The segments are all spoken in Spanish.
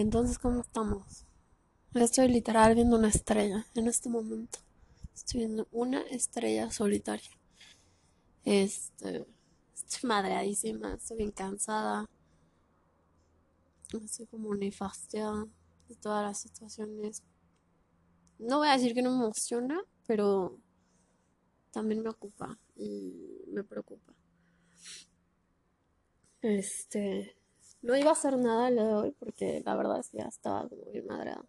Entonces, ¿cómo estamos? Estoy literal viendo una estrella en este momento. Estoy viendo una estrella solitaria. Este, estoy madreadísima, estoy bien cansada. Estoy como nefastiada de todas las situaciones. No voy a decir que no me emociona, pero también me ocupa y me preocupa. Este, no iba a hacer nada el de hoy porque la verdad es que ya estaba como bien madreada.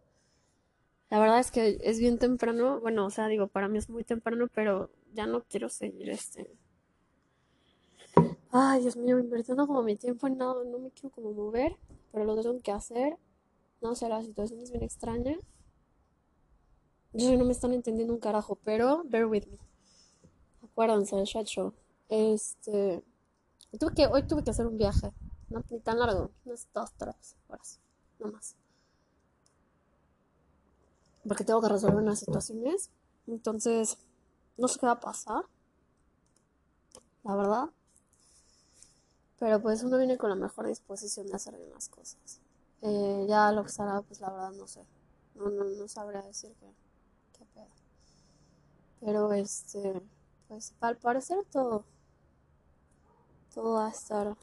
La verdad es que es bien temprano, bueno, o sea, digo, para mí es muy temprano, pero ya no quiero seguir este. Ay, Dios mío, invirtiendo como mi tiempo en nada, no me quiero como mover, pero lo tengo que hacer. No sé, la situación es bien extraña. Yo sé que no me están entendiendo un carajo, pero bear with me. Acuérdense del chat show. Este. Tuve que, hoy tuve que hacer un viaje. No ni tan largo, unas dos, tres horas. No más. Porque tengo que resolver unas situaciones. Entonces, no sé qué va a pasar. La verdad. Pero pues uno viene con la mejor disposición de hacer bien las cosas. Eh, ya lo que será, pues la verdad no sé. No, no, no sabría decir qué, qué pedo. Pero este, pues al parecer todo, todo va a estar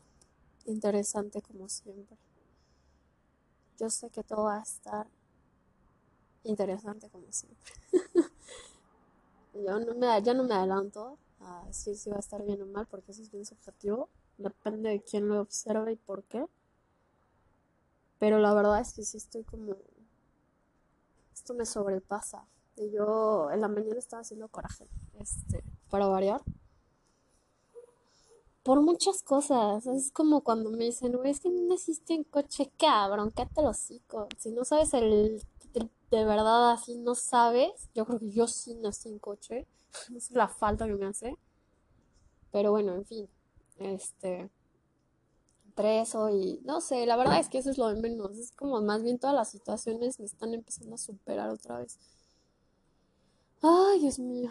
interesante como siempre. Yo sé que todo va a estar interesante como siempre. Yo no me, ya no me adelanto a decir si va a estar bien o mal porque eso es bien subjetivo. Depende de quién lo observe y por qué. Pero la verdad es que sí estoy como... Esto me sobrepasa. Y yo en la mañana estaba haciendo coraje. Este, para variar. Por muchas cosas. Es como cuando me dicen, güey, es que no naciste en coche, cabrón, cállate los hocico. Si no sabes el, el- de verdad así, no sabes. Yo creo que yo sí nací en coche. Sé la falta que me hace. Pero bueno, en fin. Este. Entre eso y. No sé, la verdad es que eso es lo de menos. Es como más bien todas las situaciones me están empezando a superar otra vez. Ay, Dios mío.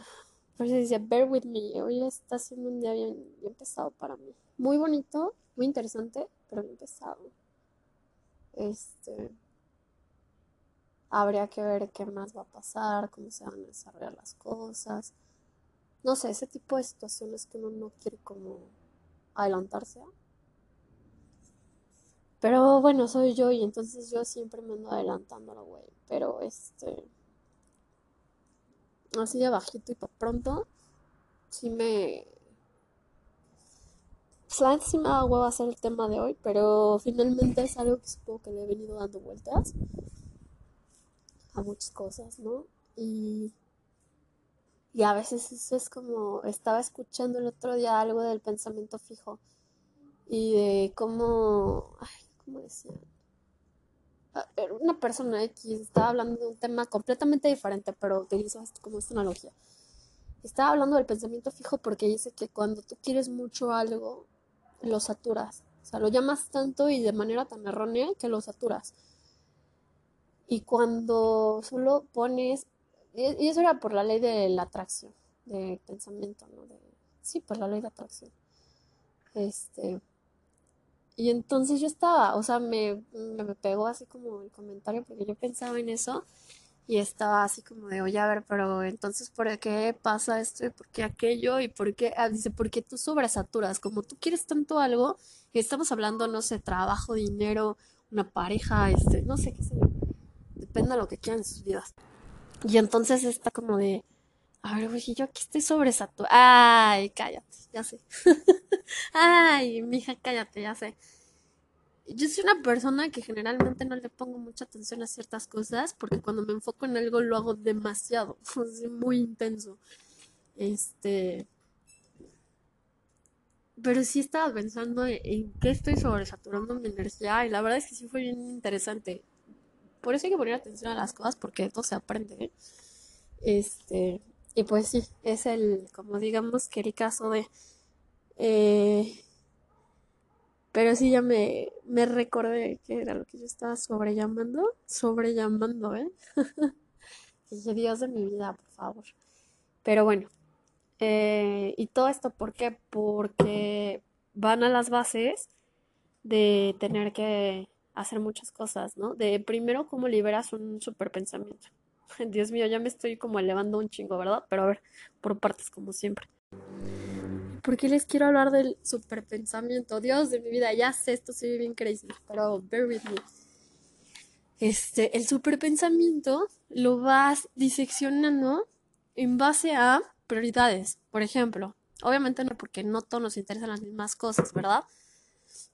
Por eso decía, bear with me. Hoy está siendo un día bien, pesado para mí. Muy bonito, muy interesante, pero bien pesado. Este, habría que ver qué más va a pasar, cómo se van a desarrollar las cosas. No sé, ese tipo de situaciones que uno no quiere como adelantarse a. Pero bueno, soy yo y entonces yo siempre me ando adelantando a la güey. Pero este, así de bajito y para pronto, sí me, Pues la sí me da huevo hacer el tema de hoy, pero finalmente es algo que supongo que le he venido dando vueltas a muchas cosas, ¿no? Y, y a veces eso es como, estaba escuchando el otro día algo del pensamiento fijo y de cómo, ay, ¿cómo decían? Ah, era Una persona X estaba hablando de un tema completamente diferente, pero utilizó esto como esta analogía. Estaba hablando del pensamiento fijo porque dice que cuando tú quieres mucho algo, lo saturas. O sea, lo llamas tanto y de manera tan errónea que lo saturas. Y cuando solo pones, y eso era por la ley de la atracción, de pensamiento, ¿no? De, sí, por la ley de atracción. Este, y entonces yo estaba, o sea, me, me, pegó así como el comentario porque yo pensaba en eso y estaba así como de, oye, a ver, pero entonces, ¿por qué pasa esto y por qué aquello y por qué? Ah, dice, porque tú sobresaturas, como tú quieres tanto algo, estamos hablando, no sé, trabajo, dinero, una pareja, este, no sé, qué sé yo, depende de lo que quieran en sus vidas. Y entonces está como de, a ver, güey, yo aquí estoy sobresaturada. Ay, cállate, ya sé. Ay, mija, cállate, ya sé. Yo soy una persona que generalmente no le pongo mucha atención a ciertas cosas porque cuando me enfoco en algo lo hago demasiado, muy intenso. Este, pero sí estaba pensando en, en qué estoy sobresaturando mi energía y la verdad es que sí fue bien interesante. Por eso hay que poner atención a las cosas porque todo se aprende, ¿eh? Este, y pues sí, es el, como digamos, que el caso de, eh, pero sí ya me, me recordé que era lo que yo estaba sobrellamando, sobrellamando, ¿eh? Dije, Dios de mi vida, por favor. Pero bueno, eh, y todo esto, ¿por qué? Porque van a las bases de tener que hacer muchas cosas, ¿no? De primero, cómo liberas un super pensamiento. Dios mío, ya me estoy como elevando un chingo, ¿verdad? Pero a ver, por partes como siempre. ¿Por qué les quiero hablar del superpensamiento? Dios de mi vida, ya sé, esto bien crazy, pero bear with me. Este, el superpensamiento lo vas diseccionando en base a prioridades. Por ejemplo, obviamente no porque no todos nos interesan las mismas cosas, ¿verdad?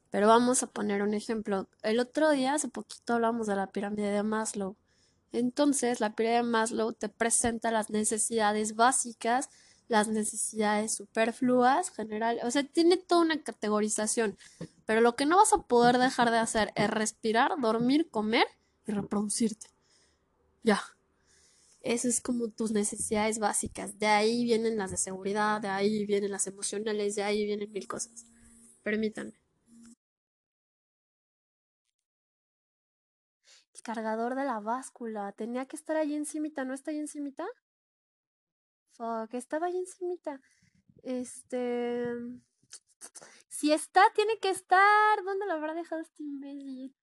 Pero vamos a poner un ejemplo. El otro día, hace poquito, hablamos de la pirámide de Maslow. Entonces, la pirámide de Maslow te presenta las necesidades básicas, las necesidades superfluas, general, o sea, tiene toda una categorización. Pero lo que no vas a poder dejar de hacer es respirar, dormir, comer y reproducirte. Ya. Eso es como tus necesidades básicas. De ahí vienen las de seguridad, de ahí vienen las emocionales, de ahí vienen mil cosas. Permítanme. Cargador de la báscula. Tenía que estar ahí encimita. ¿No está ahí encimita? Fuck, estaba ahí encimita. Este... Si está, tiene que estar. ¿Dónde lo habrá dejado este imbécil?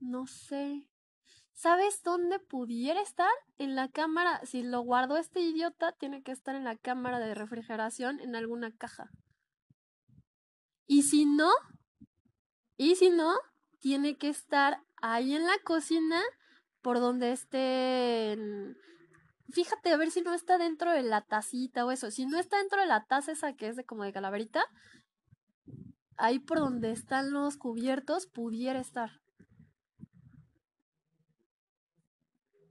No sé. ¿Sabes dónde pudiera estar? En la cámara. Si lo guardó este idiota, tiene que estar en la cámara de refrigeración en alguna caja. Y si no, y si no, tiene que estar ahí en la cocina por donde esté. Fíjate a ver si no está dentro de la tacita o eso. Si no está dentro de la taza esa que es de como de calaverita, ahí por donde están los cubiertos pudiera estar.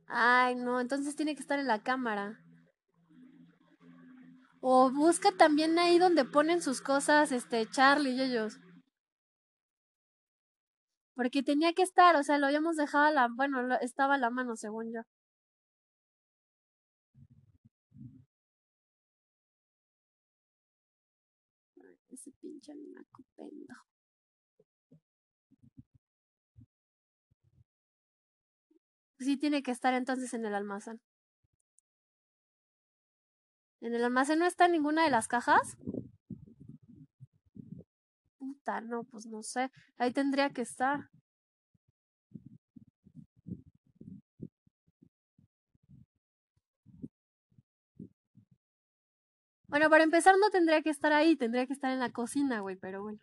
Ay, no, entonces tiene que estar en la cámara. O busca también ahí donde ponen sus cosas, este, Charlie y ellos. Porque tenía que estar, o sea, lo habíamos dejado a la, bueno, estaba a la mano, según yo. ese pinche animaco pendejo. Sí tiene que estar entonces en el almacén. ¿En el almacén no está ninguna de las cajas? Puta, no, pues no sé. Ahí tendría que estar. Bueno, para empezar no tendría que estar ahí, tendría que estar en la cocina, güey, pero bueno.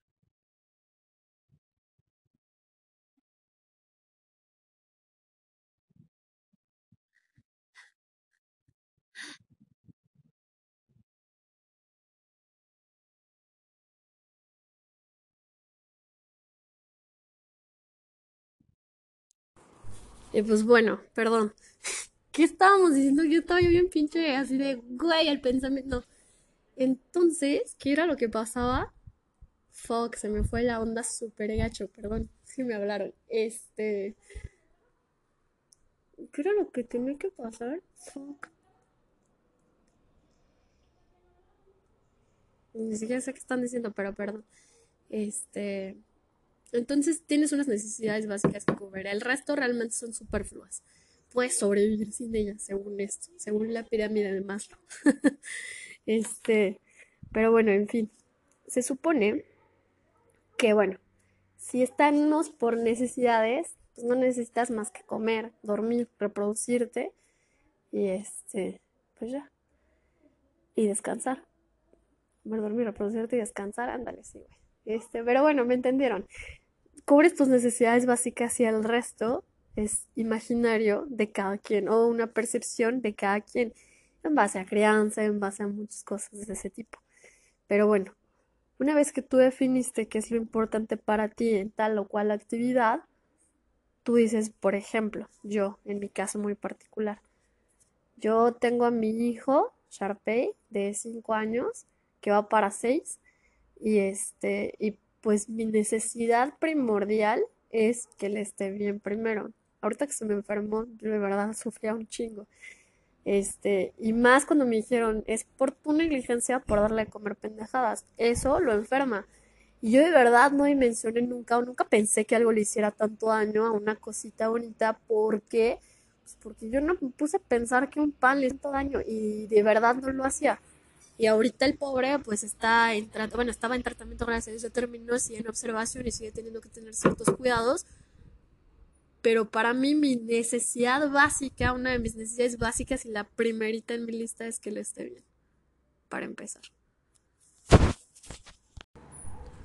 Y pues bueno, perdón. ¿Qué estábamos diciendo? Yo estaba bien pinche así de, güey, el pensamiento. Entonces, ¿qué era lo que pasaba? Fuck, se me fue la onda súper gacho, perdón, si me hablaron. Este... ¿Qué era lo que tenía que pasar? Fuck. Ni siquiera sé qué están diciendo, pero perdón. Este... Entonces tienes unas necesidades básicas que cubrir. El resto realmente son superfluas. Puedes sobrevivir sin ellas, según esto, según la pirámide de Maslow. este, pero bueno, en fin. Se supone que, bueno, si estamos por necesidades, pues no necesitas más que comer, dormir, reproducirte y este, pues ya. Y descansar. Comer, dormir, reproducirte y descansar, ándale, sí, güey. Este, pero bueno, me entendieron cubres tus necesidades básicas y el resto es imaginario de cada quien o una percepción de cada quien en base a crianza, en base a muchas cosas de ese tipo. Pero bueno, una vez que tú definiste qué es lo importante para ti en tal o cual actividad, tú dices, por ejemplo, yo, en mi caso muy particular, yo tengo a mi hijo, Sharpay, de 5 años, que va para 6, y este, y pues mi necesidad primordial es que le esté bien primero. Ahorita que se me enfermó, yo de verdad sufría un chingo. Este, y más cuando me dijeron, es por tu negligencia por darle a comer pendejadas. Eso lo enferma. Y yo de verdad no dimensioné nunca o nunca pensé que algo le hiciera tanto daño a una cosita bonita porque pues porque yo no me puse a pensar que un pan le hizo daño y de verdad no lo hacía. Y ahorita el pobre pues está en tratamiento, bueno, estaba en tratamiento, gracias a Dios terminó, sigue en observación y sigue teniendo que tener ciertos cuidados. Pero para mí mi necesidad básica, una de mis necesidades básicas y la primerita en mi lista es que él esté bien. Para empezar.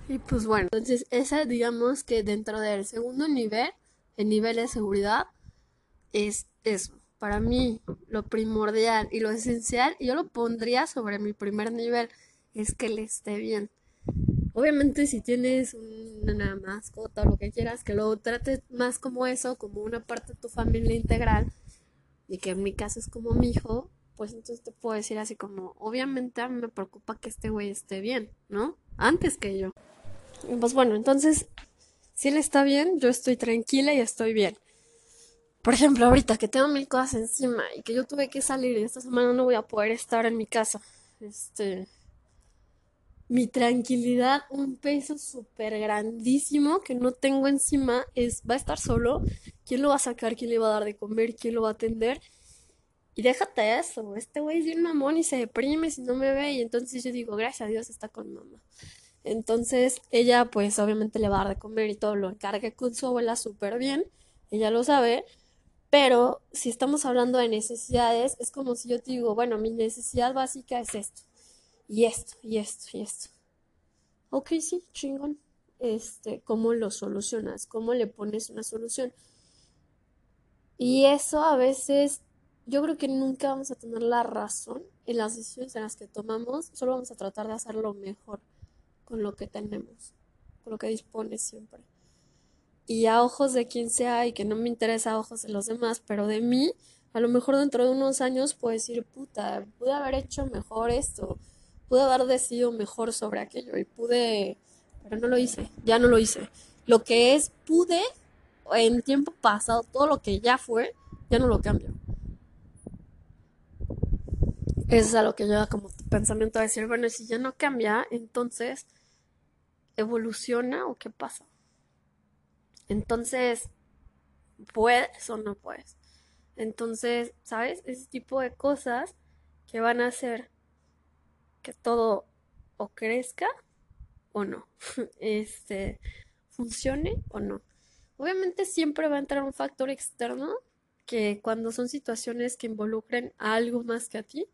Y pues bueno, entonces esa digamos que dentro del segundo nivel, el nivel de seguridad, es eso. Para mí lo primordial y lo esencial, yo lo pondría sobre mi primer nivel, es que le esté bien. Obviamente si tienes una mascota o lo que quieras, que lo trates más como eso, como una parte de tu familia integral, y que en mi caso es como mi hijo, pues entonces te puedo decir así como, obviamente a mí me preocupa que este güey esté bien, ¿no? Antes que yo. Pues bueno, entonces, si él está bien, yo estoy tranquila y estoy bien. Por ejemplo, ahorita que tengo mil cosas encima y que yo tuve que salir y esta semana no voy a poder estar en mi casa. Este. Mi tranquilidad, un peso súper grandísimo que no tengo encima es, va a estar solo. ¿Quién lo va a sacar? ¿Quién le va a dar de comer? ¿Quién lo va a atender? Y déjate eso, este güey es bien mamón y se deprime si no me ve. Y entonces yo digo, gracias a Dios está con mamá. Entonces ella pues obviamente le va a dar de comer y todo lo encargue con su abuela súper bien, ella lo sabe, pero si estamos hablando de necesidades, es como si yo te digo, bueno, mi necesidad básica es esto, y esto, y esto, y esto. Ok, sí, chingón. Este, ¿cómo lo solucionas? ¿Cómo le pones una solución? Y eso a veces, yo creo que nunca vamos a tener la razón en las decisiones en las que tomamos, solo vamos a tratar de hacerlo mejor con lo que tenemos, con lo que dispones siempre. Y a ojos de quien sea, y que no me interesa a ojos de los demás, pero de mí, a lo mejor dentro de unos años puedo decir, puta, pude haber hecho mejor esto, pude haber decidido mejor sobre aquello, y pude, pero no lo hice, ya no lo hice. Lo que es, pude, en tiempo pasado, todo lo que ya fue, ya no lo cambio. Eso es a lo que lleva como pensamiento a decir, bueno, si ya no cambia, entonces evoluciona o qué pasa. Entonces, ¿puedes o no puedes? Entonces, ¿sabes? Ese tipo de cosas que van a hacer que todo o crezca o no. Este, funcione o no. Obviamente siempre va a entrar un factor externo que cuando son situaciones que involucren a algo más que a ti,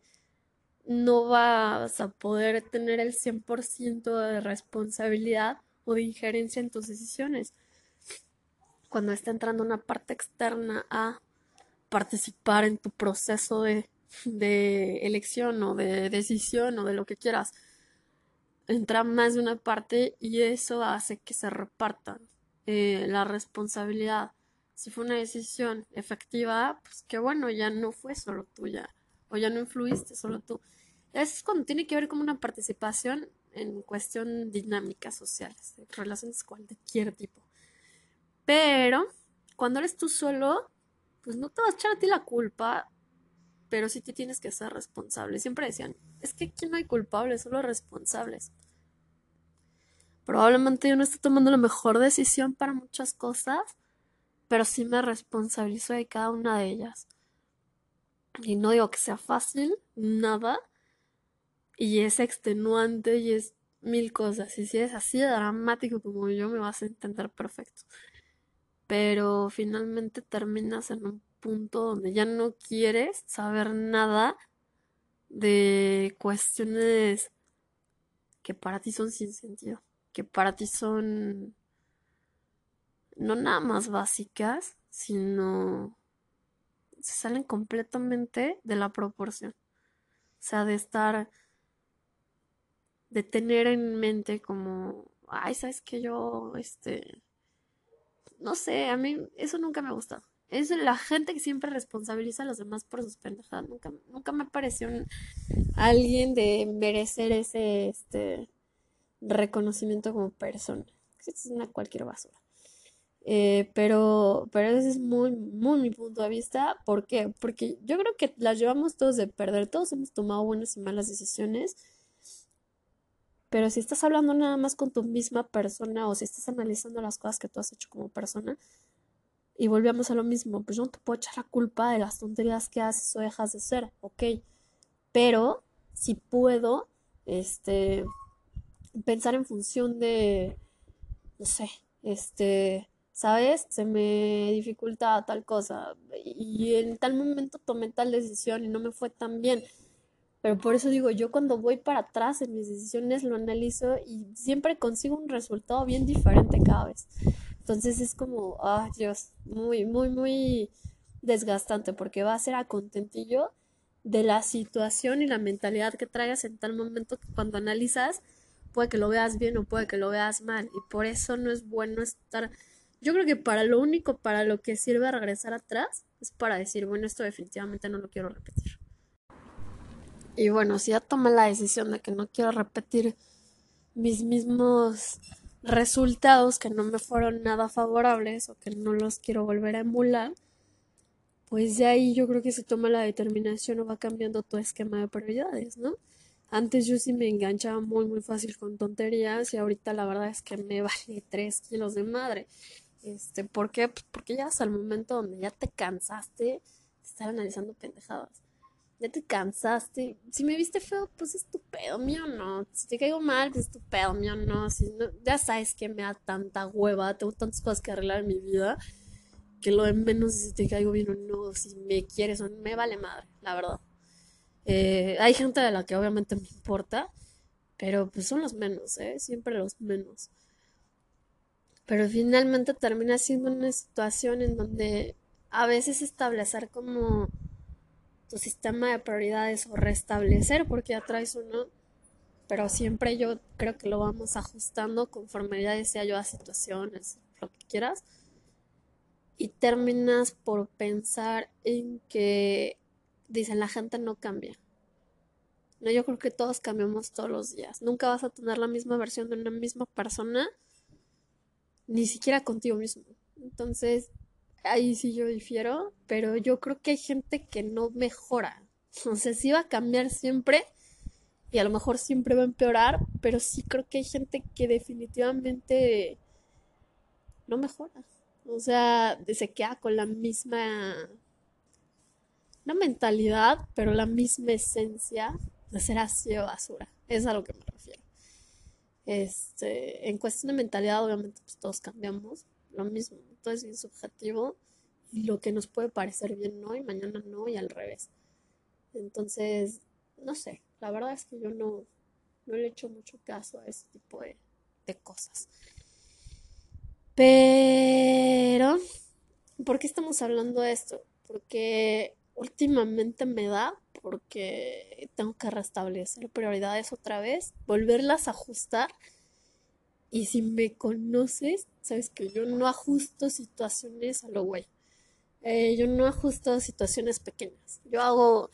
no vas a poder tener el 100% de responsabilidad o de injerencia en tus decisiones. Cuando está entrando una parte externa a participar en tu proceso de, elección o de decisión o de lo que quieras, entra más de una parte y eso hace que se repartan eh, la responsabilidad. Si fue una decisión efectiva, pues que bueno, ya no fue solo tuya o ya no influiste solo tú. Es cuando tiene que ver como una participación en cuestión dinámicas sociales, relaciones cualquier tipo. Pero cuando eres tú solo, pues no te vas a echar a ti la culpa, pero sí te tienes que ser responsable. Siempre decían, es que aquí no hay culpables, solo responsables. Probablemente yo no esté tomando la mejor decisión para muchas cosas, pero sí me responsabilizo de cada una de ellas. Y no digo que sea fácil, nada, y es extenuante y es mil cosas. Y si es así de dramático como yo, me vas a entender perfecto. Pero finalmente terminas en un punto donde ya no quieres saber nada de cuestiones que para ti son sin sentido, que para ti son no nada más básicas, sino se salen completamente de la proporción. O sea, de estar de tener en mente como, ay, sabes que yo, este, no sé, a mí eso nunca me ha gustado. Es la gente que siempre responsabiliza a los demás por sus pendejadas. Nunca, nunca me pareció alguien de merecer ese este, reconocimiento como persona. Es una cualquier basura. Eh, pero, pero ese es muy, muy mi punto de vista. ¿Por qué? Porque yo creo que las llevamos todos de perder. Todos hemos tomado buenas y malas decisiones pero si estás hablando nada más con tu misma persona o si estás analizando las cosas que tú has hecho como persona, y volvemos a lo mismo, pues yo no te puedo echar la culpa de las tonterías que haces o dejas de ser, ok. Pero si puedo este, pensar en función de, no sé, este, ¿sabes? Se me dificulta tal cosa y en tal momento tomé tal decisión y no me fue tan bien. Pero por eso digo, yo cuando voy para atrás en mis decisiones lo analizo y siempre consigo un resultado bien diferente cada vez. Entonces es como, ah, Dios, muy, muy, muy desgastante porque va a ser a contentillo de la situación y la mentalidad que traigas en tal momento que cuando analizas puede que lo veas bien o puede que lo veas mal y por eso no es bueno estar yo creo que para lo único para lo que sirve regresar atrás es para decir bueno esto definitivamente no lo quiero repetir y bueno si ya tomé la decisión de que no quiero repetir mis mismos resultados que no me fueron nada favorables o que no los quiero volver a emular pues de ahí yo creo que se toma la determinación o va cambiando tu esquema de prioridades, ¿no? Antes yo sí me enganchaba muy, muy fácil con tonterías y ahorita la verdad es que me vale tres kilos de madre. Este, ¿por qué? Pues porque ya hasta el momento donde ya te cansaste de estar analizando pendejadas. Ya te cansaste. Si me viste feo, pues es tu pedo, mío no. Si te caigo mal, pues es tu pedo, mío no. Si no ya sabes que me da tanta hueva, tengo tantas cosas que arreglar en mi vida que lo de menos si te caigo bien o no, si me quieres o no, me vale madre, la verdad. Eh, hay gente de la que obviamente me importa, pero pues son los menos, ¿eh? Siempre los menos. Pero finalmente termina siendo una situación en donde a veces establecer como tu sistema de prioridades o restablecer porque ya traes uno, pero siempre yo creo que lo vamos ajustando conforme ya decía yo a situaciones, lo que quieras y terminas por pensar en que dicen la gente no cambia. No, yo creo que todos cambiamos todos los días. Nunca vas a tener la misma versión de una misma persona, ni siquiera contigo mismo. Entonces, ahí sí yo difiero, pero yo creo que hay gente que no mejora. O sea, sí va a cambiar siempre y a lo mejor siempre va a empeorar, pero sí creo que hay gente que definitivamente no mejora. O sea, se queda con la misma, mentalidad, pero la misma esencia de ser así de basura. Es a lo que me refiero. Este, en cuestión de mentalidad, obviamente, pues todos cambiamos. Lo mismo, todo es bien subjetivo. Y lo que nos puede parecer bien hoy, mañana no, y al revés. Entonces, no sé, la verdad es que yo no, no le echo mucho caso a ese tipo de, de cosas. Pero, ¿por qué estamos hablando de esto? Porque últimamente me da, porque tengo que restablecer prioridades otra vez, volverlas a ajustar. Y si me conoces, sabes que yo no ajusto situaciones a lo güey. Eh, yo no ajusto situaciones pequeñas. Yo hago.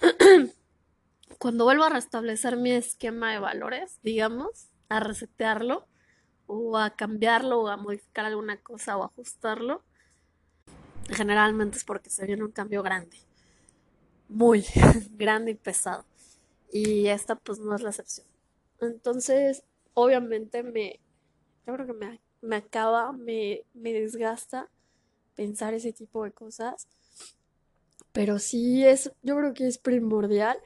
Cuando vuelvo a restablecer mi esquema de valores, digamos, a resetearlo, o a cambiarlo o a modificar alguna cosa o ajustarlo, generalmente es porque se viene un cambio grande, muy grande y pesado. Y esta pues no es la excepción. Entonces, obviamente me, yo creo que me, me acaba, me, me desgasta pensar ese tipo de cosas. Pero sí es, yo creo que es primordial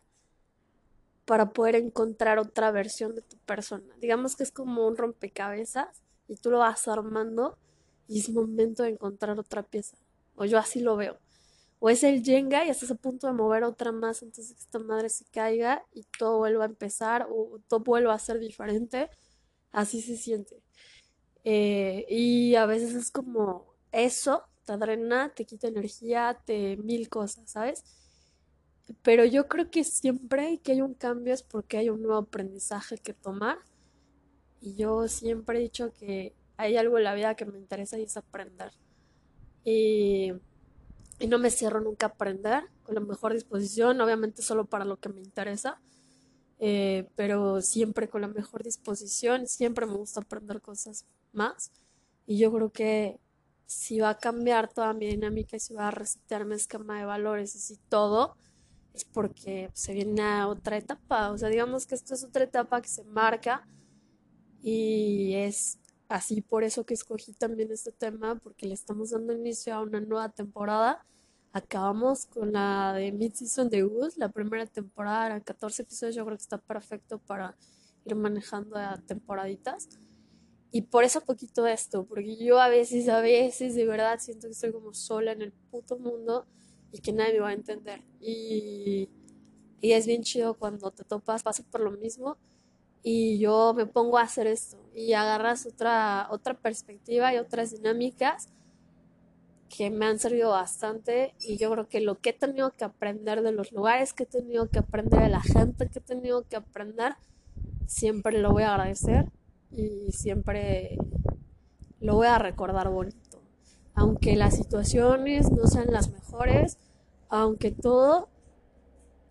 para poder encontrar otra versión de tu persona. Digamos que es como un rompecabezas y tú lo vas armando y es momento de encontrar otra pieza. O yo así lo veo. O es el Jenga y estás a punto de mover otra más antes de que esta madre se caiga y todo vuelva a empezar o todo vuelva a ser diferente. Así se siente. Eh, y a veces es como eso, te drena, te quita energía, te mil cosas, ¿sabes? Pero yo creo que siempre que hay un cambio es porque hay un nuevo aprendizaje que tomar. Y yo siempre he dicho que hay algo en la vida que me interesa y es aprender. Y, y no me cierro nunca a aprender con la mejor disposición, obviamente solo para lo que me interesa. Eh, pero siempre con la mejor disposición, siempre me gusta aprender cosas más. Y yo creo que si va a cambiar toda mi dinámica y si va a resetear mi esquema de valores y si todo, es porque se viene a otra etapa. O sea, digamos que esto es otra etapa que se marca y es así por eso que escogí también este tema, porque le estamos dando inicio a una nueva temporada, acabamos con la de Mid-Season de Goose, la primera temporada, eran 14 episodios, yo creo que está perfecto para ir manejando a temporaditas. Y por eso poquito esto, porque yo a veces, a veces de verdad siento que estoy como sola en el puto mundo y que nadie me va a entender. Y, y es bien chido cuando te topas, pasa por lo mismo y yo me pongo a hacer esto. Y agarras otra, otra perspectiva y otras dinámicas que me han servido bastante. Y yo creo que lo que he tenido que aprender de los lugares que he tenido que aprender de la gente que he tenido que aprender siempre lo voy a agradecer. Y siempre lo voy a recordar bonito. Aunque las situaciones no sean las mejores, aunque todo,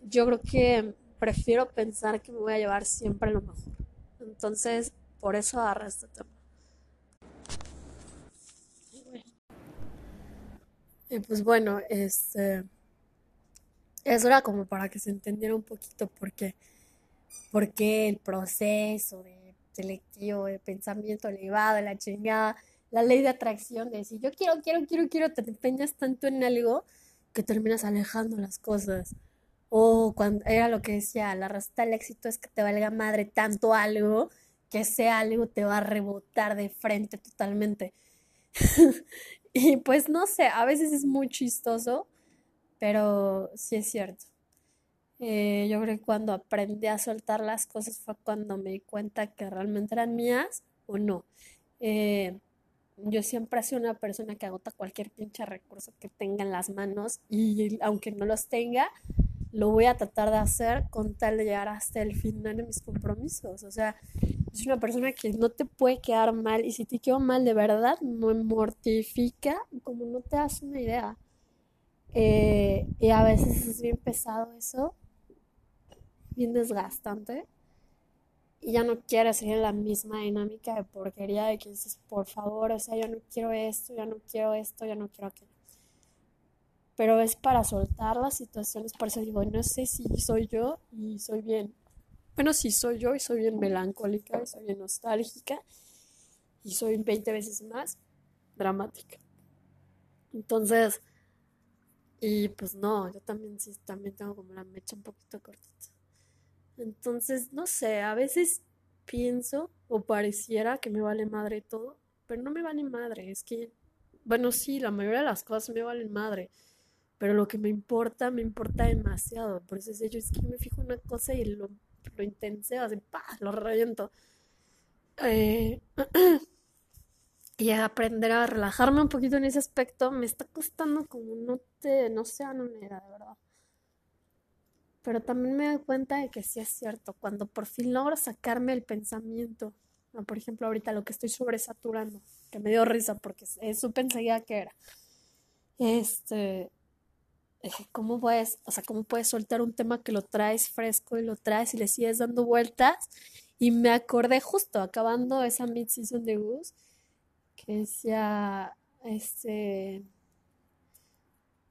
yo creo que prefiero pensar que me voy a llevar siempre lo mejor. Entonces, por eso agarré este tema. Y pues bueno, este, eso era como para que se entendiera un poquito por qué, el proceso de selectivo, de pensamiento elevado, la chingada, la ley de atracción, de si yo quiero, quiero, quiero, quiero, te empeñas tanto en algo que terminas alejando las cosas. O cuando era lo que decía, la resta del éxito es que te valga madre tanto algo que ese algo te va a rebotar de frente totalmente. y pues no sé, a veces es muy chistoso, pero sí es cierto. Eh, yo creo que cuando aprendí a soltar las cosas fue cuando me di cuenta que realmente eran mías o no. Eh, yo siempre he sido una persona que agota cualquier pinche recurso que tenga en las manos y aunque no los tenga, lo voy a tratar de hacer con tal de llegar hasta el final de mis compromisos. O sea, es una persona que no te puede quedar mal y si te quedo mal de verdad, me mortifica como no te das una idea. Eh, y a veces es bien pesado eso bien desgastante y ya no quieres seguir la misma dinámica de porquería de que dices, por favor, o sea, yo no quiero esto, ya no quiero esto, ya no quiero aquello. Pero es para soltar las situaciones, por eso digo, no sé si soy yo y soy bien, bueno, sí soy yo y soy bien melancólica y soy bien nostálgica y soy 20 veces más dramática. Entonces, y pues no, yo también sí, también tengo como la mecha un poquito cortita. Entonces, no sé, a veces pienso o pareciera que me vale madre todo, pero no me vale madre, es que, bueno, sí, la mayoría de las cosas me valen madre, pero lo que me importa, me importa demasiado, por eso es yo es que me fijo una cosa y lo, lo intenseo, así, pa, lo reviento. Eh, y aprender a relajarme un poquito en ese aspecto me está costando como no te, no sea de verdad. Pero también me doy cuenta de que sí es cierto, cuando por fin logro sacarme el pensamiento, por ejemplo ahorita lo que estoy sobresaturando, que me dio risa porque pensé ya que era. Este, eh, ¿cómo puedes, o sea, cómo puedes soltar un tema que lo traes fresco y lo traes y le sigues dando vueltas? Y me acordé justo acabando esa mid-season de Goose que decía, este,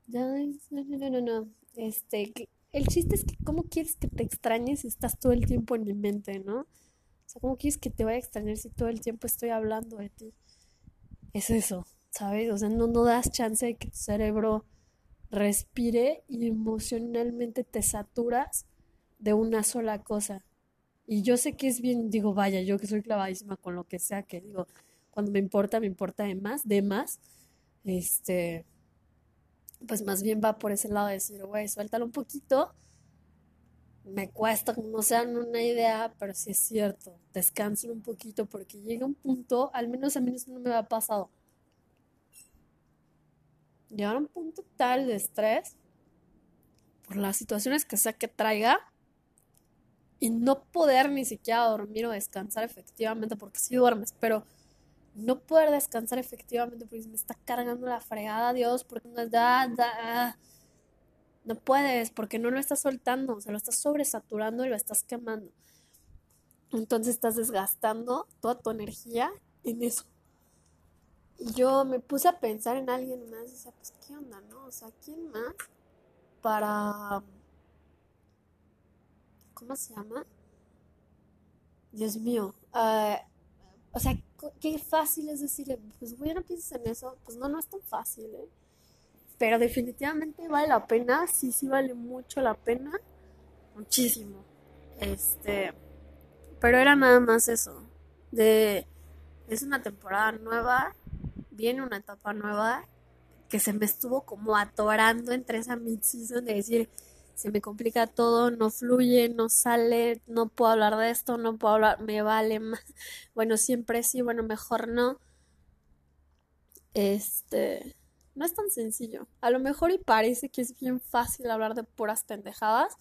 no, no, no, no, este, que el chiste es que cómo quieres que te extrañes si estás todo el tiempo en mi mente, ¿no? O sea, ¿cómo quieres que te vaya a extrañar si todo el tiempo estoy hablando de ti? Es eso, ¿sabes? O sea, no, no das chance de que tu cerebro respire y emocionalmente te saturas de una sola cosa. Y yo sé que es bien, digo, vaya, yo que soy clavadísima con lo que sea que digo, cuando me importa, me importa de más, de más. Este, pues más bien va por ese lado de decir, güey, suéltalo un poquito. Me cuesta como no sean una idea, pero sí es cierto, descansen un poquito porque llega un punto, al menos a mí no me ha pasado. Llegar a un punto tal de estrés por las situaciones que sea que traiga y no poder ni siquiera dormir o descansar efectivamente porque sí duermes, pero no poder descansar efectivamente porque me está cargando la fregada, Dios, porque no, da, da, no puedes, porque no lo estás soltando, o sea, lo estás sobresaturando y lo estás quemando. Entonces estás desgastando toda tu energía en eso. Yo me puse a pensar en alguien más y decía, pues, ¿qué onda, no? O sea, ¿quién más para... ¿Cómo se llama? Dios mío. Uh, o sea, qué fácil es decirle, pues güey, no pienses en eso. Pues no, no es tan fácil, ¿eh? pero definitivamente vale la pena, sí, sí vale mucho la pena, muchísimo. Este, pero era nada más eso, de, es una temporada nueva, viene una etapa nueva que se me estuvo como atorando entre esa mid-season de decir, se me complica todo, no fluye, no sale, no puedo hablar de esto, no puedo hablar, me vale más. Bueno, siempre sí, bueno, mejor no. Este, no es tan sencillo. A lo mejor y parece que es bien fácil hablar de puras pendejadas,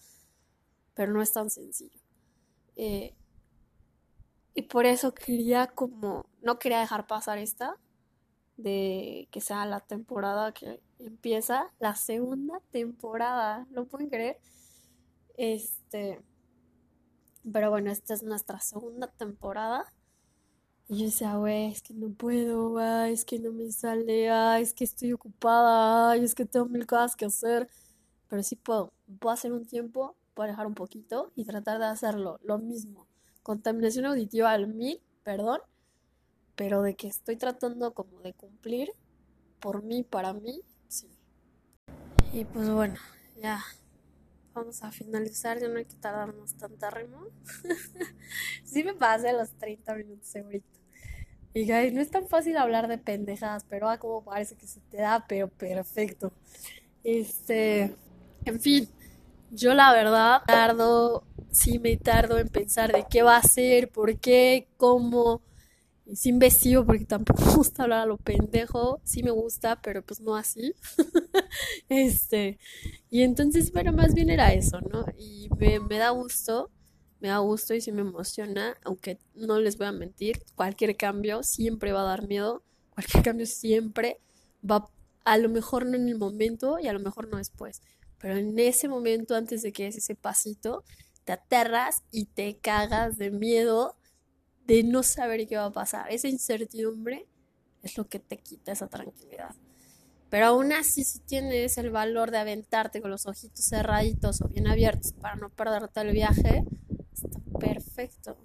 pero no es tan sencillo. Eh, y por eso quería como, no quería dejar pasar esta, de que sea la temporada que empieza, la segunda temporada, ¿lo pueden creer? Este, pero bueno, esta es nuestra segunda temporada. Y yo decía, güey, es que no puedo, ay, es que no me sale, es que estoy ocupada, ay, es que tengo mil cosas que hacer. Pero sí puedo, puedo hacer un tiempo, puedo dejar un poquito y tratar de hacerlo, lo mismo. Contaminación auditiva al mil, perdón, pero de que estoy tratando como de cumplir por mí, para mí, sí. Y pues bueno, ya vamos a finalizar, ya no hay que tardarnos tanta remo. sí me pasé los 30 minutos ahorita. Y guys, no es tan fácil hablar de pendejadas, pero ah, como parece que se te da, pero perfecto. Este, en fin, yo la verdad tardo, sí me tardo en pensar de qué va a ser, por qué, cómo es investigo porque tampoco me gusta hablar a lo pendejo, sí me gusta, pero pues no así. este, y entonces, bueno, más bien era eso, ¿no? Y me, me, da gusto, me da gusto y sí me emociona, aunque no les voy a mentir, cualquier cambio siempre va a dar miedo, cualquier cambio siempre va, a lo mejor no en el momento y a lo mejor no después, pero en ese momento, antes de que es ese pasito, te aterras y te cagas de miedo de no saber qué va a pasar. Esa incertidumbre es lo que te quita esa tranquilidad. Pero aún así, si tienes el valor de aventarte con los ojitos cerraditos o bien abiertos para no perderte el viaje, está perfecto.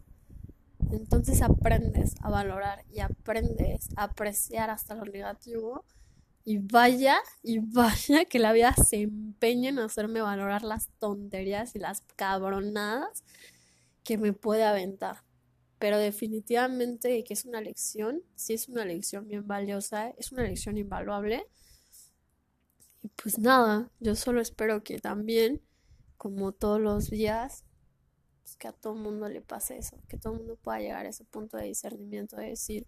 Entonces aprendes a valorar y aprendes a apreciar hasta lo negativo. Y vaya, y vaya que la vida se empeña en hacerme valorar las tonterías y las cabronadas que me puede aventar pero definitivamente que es una lección, sí es una lección bien valiosa, es una lección invaluable. Y pues nada, yo solo espero que también, como todos los días, pues que a todo el mundo le pase eso, que todo el mundo pueda llegar a ese punto de discernimiento de decir,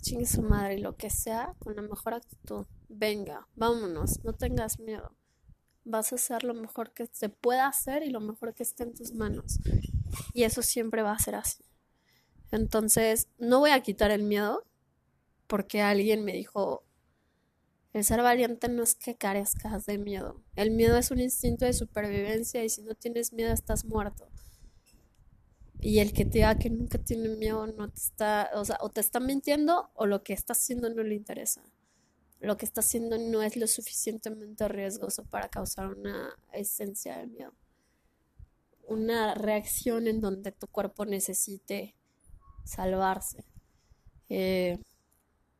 chingue su madre y lo que sea, con la mejor actitud, venga, vámonos, no tengas miedo. Vas a hacer lo mejor que se pueda hacer y lo mejor que esté en tus manos. Y eso siempre va a ser así. Entonces, no voy a quitar el miedo porque alguien me dijo, el ser valiente no es que carezcas de miedo. El miedo es un instinto de supervivencia y si no tienes miedo estás muerto. Y el que te diga que nunca tiene miedo no te está, o sea, o te está mintiendo o lo que está haciendo no le interesa. Lo que está haciendo no es lo suficientemente riesgoso para causar una esencia de miedo una reacción en donde tu cuerpo necesite salvarse. Eh,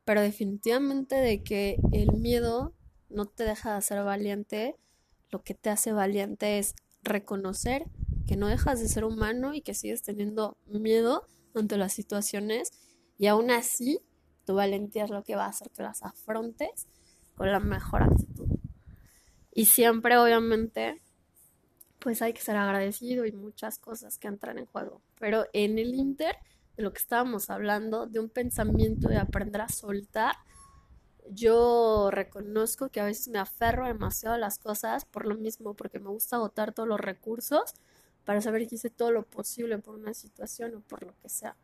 pero definitivamente de que el miedo no te deja de ser valiente, lo que te hace valiente es reconocer que no dejas de ser humano y que sigues teniendo miedo ante las situaciones y aún así tu valentía es lo que va a hacer que las afrontes con la mejor actitud. Y siempre obviamente pues hay que ser agradecido y muchas cosas que entran en juego. Pero en el Inter, de lo que estábamos hablando, de un pensamiento de aprender a soltar, yo reconozco que a veces me aferro demasiado a las cosas por lo mismo, porque me gusta agotar todos los recursos para saber que hice todo lo posible por una situación o por lo que sea.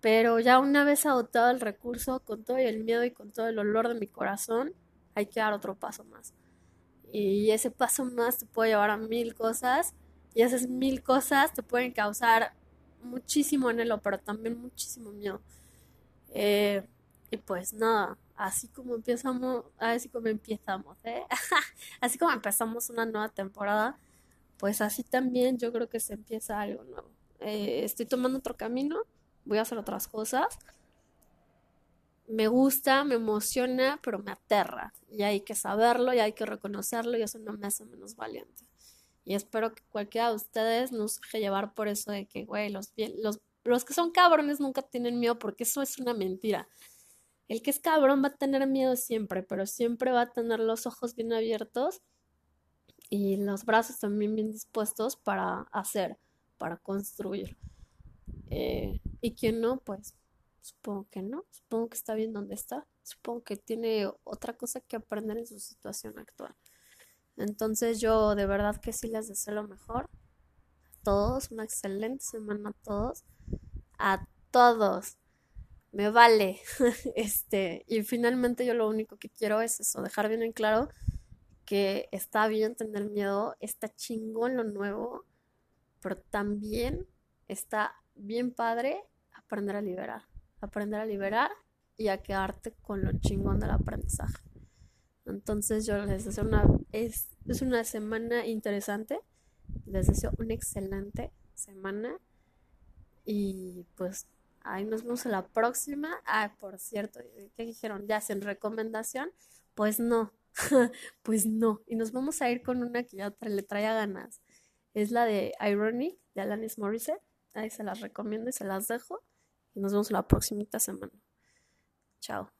Pero ya una vez agotado el recurso, con todo el miedo y con todo el olor de mi corazón, hay que dar otro paso más. Y ese paso más te puede llevar a mil cosas. Y esas mil cosas te pueden causar muchísimo anhelo, pero también muchísimo miedo. Eh, y pues nada, así como empezamos, así como empezamos, ¿eh? así como empezamos una nueva temporada, pues así también yo creo que se empieza algo nuevo. Eh, estoy tomando otro camino, voy a hacer otras cosas. me gusta, me emociona, pero me aterra. Y hay que saberlo y hay que reconocerlo y eso no me hace menos valiente. Y espero que cualquiera de ustedes nos deje llevar por eso de que, güey, los, los, los que son cabrones nunca tienen miedo porque eso es una mentira. El que es cabrón va a tener miedo siempre, pero siempre va a tener los ojos bien abiertos y los brazos también bien dispuestos para hacer, para construir. Eh, y quien no, pues supongo que no, supongo que está bien donde está, supongo que tiene otra cosa que aprender en su situación actual. Entonces yo de verdad que sí les deseo lo mejor. A todos, una excelente semana a todos. A todos. Me vale. este, y finalmente yo lo único que quiero es eso, dejar bien en claro que está bien tener miedo, está chingón lo nuevo, pero también está bien padre aprender a liberar, aprender a liberar y a quedarte con lo chingón del aprendizaje. Entonces yo les deseo una, es, es una semana interesante, les deseo una excelente semana y pues ahí nos vemos la próxima. Ah, por cierto, ¿qué dijeron? ¿Ya hacen recomendación? Pues no, pues no. Y nos vamos a ir con una que ya le traía ganas. Es la de Ironic de Alanis Morissette. Ahí se las recomiendo y se las dejo. Y nos vemos la próxima semana. Chao.